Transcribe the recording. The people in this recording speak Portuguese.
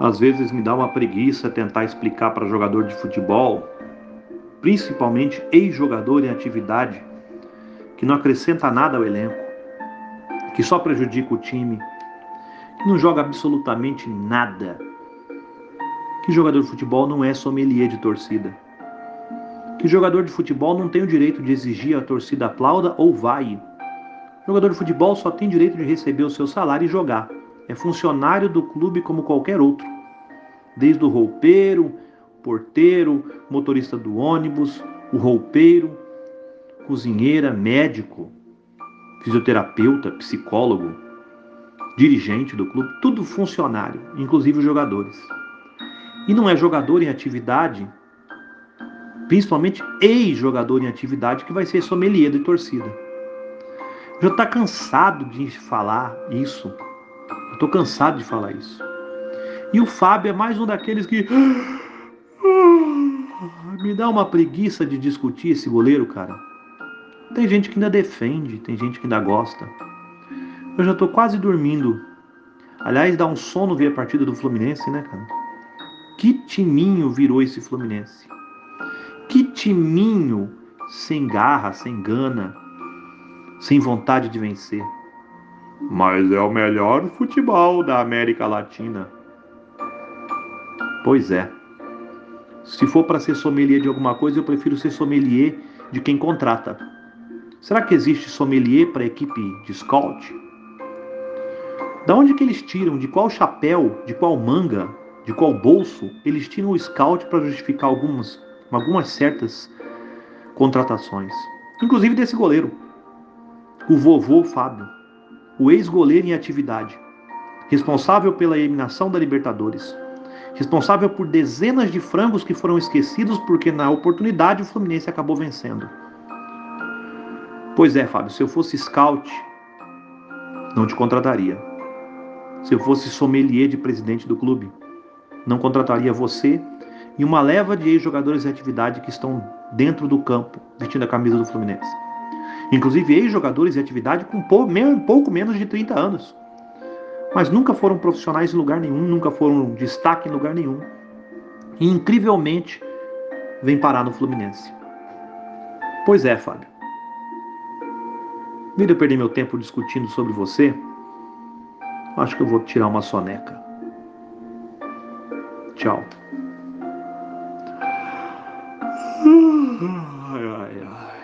Às vezes me dá uma preguiça tentar explicar para jogador de futebol, principalmente ex-jogador em atividade, que não acrescenta nada ao elenco, que só prejudica o time, que não joga absolutamente nada. Que jogador de futebol não é sommelier de torcida. Que jogador de futebol não tem o direito de exigir a torcida aplauda ou vai. jogador de futebol só tem direito de receber o seu salário e jogar. É funcionário do clube como qualquer outro. Desde o roupeiro, porteiro, motorista do ônibus, o roupeiro, cozinheira, médico, fisioterapeuta, psicólogo, dirigente do clube, tudo funcionário, inclusive os jogadores. E não é jogador em atividade, principalmente ex-jogador em atividade, que vai ser sommelier de torcida. Já está cansado de falar isso. Estou cansado de falar isso. E o Fábio é mais um daqueles que. Me dá uma preguiça de discutir esse goleiro, cara. Tem gente que ainda defende, tem gente que ainda gosta. Eu já tô quase dormindo. Aliás, dá um sono ver a partida do Fluminense, né, cara? Que timinho virou esse Fluminense. Que timinho sem garra, sem gana, sem vontade de vencer. Mas é o melhor futebol da América Latina. Pois é. Se for para ser sommelier de alguma coisa, eu prefiro ser sommelier de quem contrata. Será que existe sommelier para equipe de scout? Da onde que eles tiram, de qual chapéu, de qual manga, de qual bolso, eles tiram o scout para justificar algumas, algumas certas contratações? Inclusive desse goleiro, o vovô Fábio, o ex-goleiro em atividade, responsável pela eliminação da Libertadores, responsável por dezenas de frangos que foram esquecidos porque na oportunidade o Fluminense acabou vencendo. Pois é, Fábio, se eu fosse scout, não te contrataria. Se eu fosse sommelier de presidente do clube, não contrataria você e uma leva de ex-jogadores de atividade que estão dentro do campo vestindo a camisa do Fluminense. Inclusive ex-jogadores de atividade com pouco menos de 30 anos. Mas nunca foram profissionais em lugar nenhum, nunca foram destaque em lugar nenhum. E incrivelmente vem parar no Fluminense. Pois é, Fábio. Em eu perder meu tempo discutindo sobre você, acho que eu vou tirar uma soneca. Tchau.